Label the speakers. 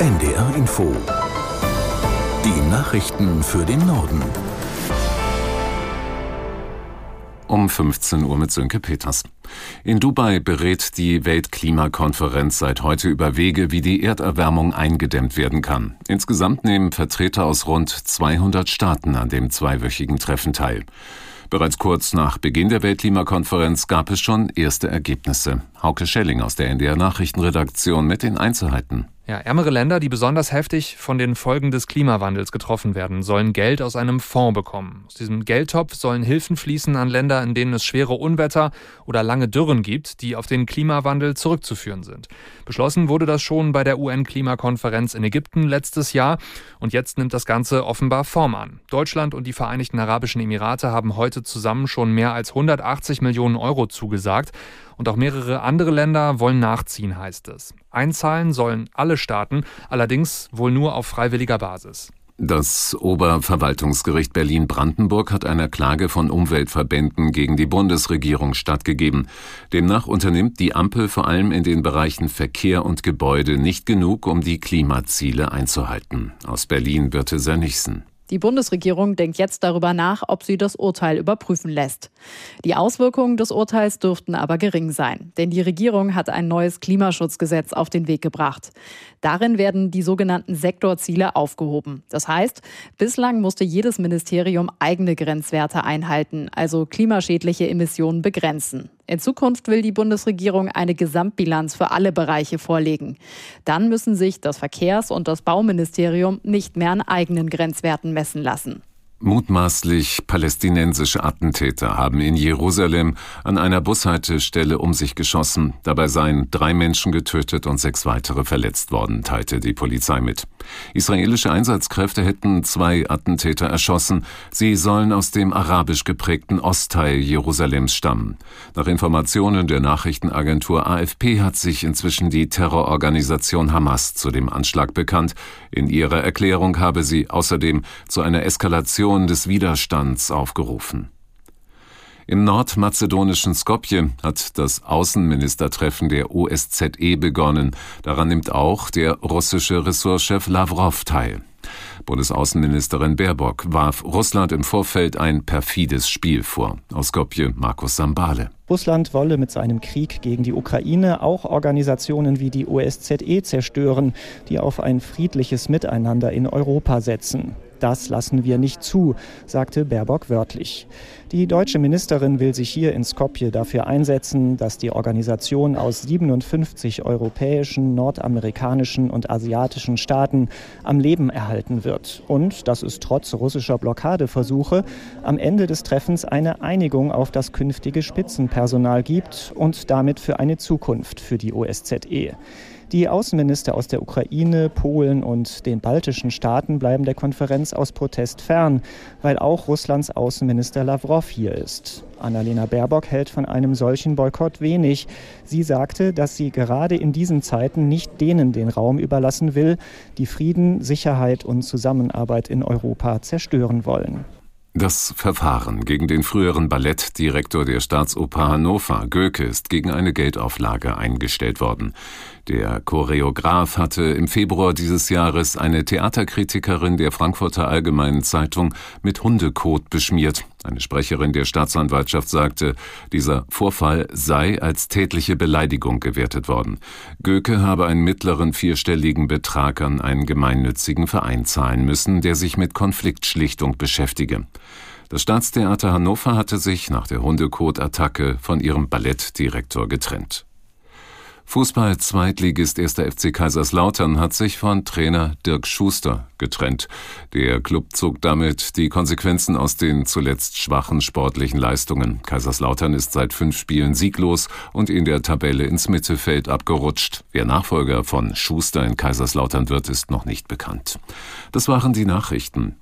Speaker 1: NDR Info. Die Nachrichten für den Norden.
Speaker 2: Um 15 Uhr mit Sönke Peters. In Dubai berät die Weltklimakonferenz seit heute über Wege, wie die Erderwärmung eingedämmt werden kann. Insgesamt nehmen Vertreter aus rund 200 Staaten an dem zweiwöchigen Treffen teil. Bereits kurz nach Beginn der Weltklimakonferenz gab es schon erste Ergebnisse. Hauke Schelling aus der NDR Nachrichtenredaktion mit den Einzelheiten.
Speaker 3: Ja, ärmere Länder, die besonders heftig von den Folgen des Klimawandels getroffen werden, sollen Geld aus einem Fonds bekommen. Aus diesem Geldtopf sollen Hilfen fließen an Länder, in denen es schwere Unwetter oder lange Dürren gibt, die auf den Klimawandel zurückzuführen sind. Beschlossen wurde das schon bei der UN-Klimakonferenz in Ägypten letztes Jahr und jetzt nimmt das Ganze offenbar Form an. Deutschland und die Vereinigten Arabischen Emirate haben heute zusammen schon mehr als 180 Millionen Euro zugesagt und auch mehrere andere Länder wollen nachziehen, heißt es. Einzahlen sollen alle Staaten, allerdings wohl nur auf freiwilliger Basis.
Speaker 2: Das Oberverwaltungsgericht Berlin-Brandenburg hat einer Klage von Umweltverbänden gegen die Bundesregierung stattgegeben. Demnach unternimmt die Ampel vor allem in den Bereichen Verkehr und Gebäude nicht genug, um die Klimaziele einzuhalten. Aus Berlin Birte Sönnigsen.
Speaker 4: Die Bundesregierung denkt jetzt darüber nach, ob sie das Urteil überprüfen lässt. Die Auswirkungen des Urteils dürften aber gering sein, denn die Regierung hat ein neues Klimaschutzgesetz auf den Weg gebracht. Darin werden die sogenannten Sektorziele aufgehoben. Das heißt, bislang musste jedes Ministerium eigene Grenzwerte einhalten, also klimaschädliche Emissionen begrenzen. In Zukunft will die Bundesregierung eine Gesamtbilanz für alle Bereiche vorlegen. Dann müssen sich das Verkehrs- und das Bauministerium nicht mehr an eigenen Grenzwerten messen lassen.
Speaker 2: Mutmaßlich palästinensische Attentäter haben in Jerusalem an einer Bushaltestelle um sich geschossen. Dabei seien drei Menschen getötet und sechs weitere verletzt worden, teilte die Polizei mit. Israelische Einsatzkräfte hätten zwei Attentäter erschossen. Sie sollen aus dem arabisch geprägten Ostteil Jerusalems stammen. Nach Informationen der Nachrichtenagentur AFP hat sich inzwischen die Terrororganisation Hamas zu dem Anschlag bekannt. In ihrer Erklärung habe sie außerdem zu einer Eskalation Aktion des Widerstands aufgerufen. Im nordmazedonischen Skopje hat das Außenministertreffen der OSZE begonnen. Daran nimmt auch der russische Ressortchef Lavrov teil. Bundesaußenministerin Baerbock warf Russland im Vorfeld ein perfides Spiel vor. Aus Skopje Markus Sambale.
Speaker 5: Russland wolle mit seinem Krieg gegen die Ukraine auch Organisationen wie die OSZE zerstören, die auf ein friedliches Miteinander in Europa setzen. Das lassen wir nicht zu, sagte Baerbock wörtlich. Die deutsche Ministerin will sich hier in Skopje dafür einsetzen, dass die Organisation aus 57 europäischen, nordamerikanischen und asiatischen Staaten am Leben erhalten wird und dass es trotz russischer Blockadeversuche am Ende des Treffens eine Einigung auf das künftige Spitzenpersonal gibt und damit für eine Zukunft für die OSZE. Die Außenminister aus der Ukraine, Polen und den baltischen Staaten bleiben der Konferenz aus Protest fern, weil auch Russlands Außenminister Lavrov hier ist. Annalena Baerbock hält von einem solchen Boykott wenig. Sie sagte, dass sie gerade in diesen Zeiten nicht denen den Raum überlassen will, die Frieden, Sicherheit und Zusammenarbeit in Europa zerstören wollen.
Speaker 2: Das Verfahren gegen den früheren Ballettdirektor der Staatsoper Hannover, Göke, ist gegen eine Geldauflage eingestellt worden. Der Choreograf hatte im Februar dieses Jahres eine Theaterkritikerin der Frankfurter Allgemeinen Zeitung mit Hundekot beschmiert. Eine Sprecherin der Staatsanwaltschaft sagte, dieser Vorfall sei als tätliche Beleidigung gewertet worden. Göke habe einen mittleren vierstelligen Betrag an einen gemeinnützigen Verein zahlen müssen, der sich mit Konfliktschlichtung beschäftige. Das Staatstheater Hannover hatte sich nach der Hundekot-Attacke von ihrem Ballettdirektor getrennt. Fußball-Zweitligist 1. FC Kaiserslautern hat sich von Trainer Dirk Schuster getrennt. Der Club zog damit die Konsequenzen aus den zuletzt schwachen sportlichen Leistungen. Kaiserslautern ist seit fünf Spielen sieglos und in der Tabelle ins Mittelfeld abgerutscht. Wer Nachfolger von Schuster in Kaiserslautern wird, ist noch nicht bekannt. Das waren die Nachrichten.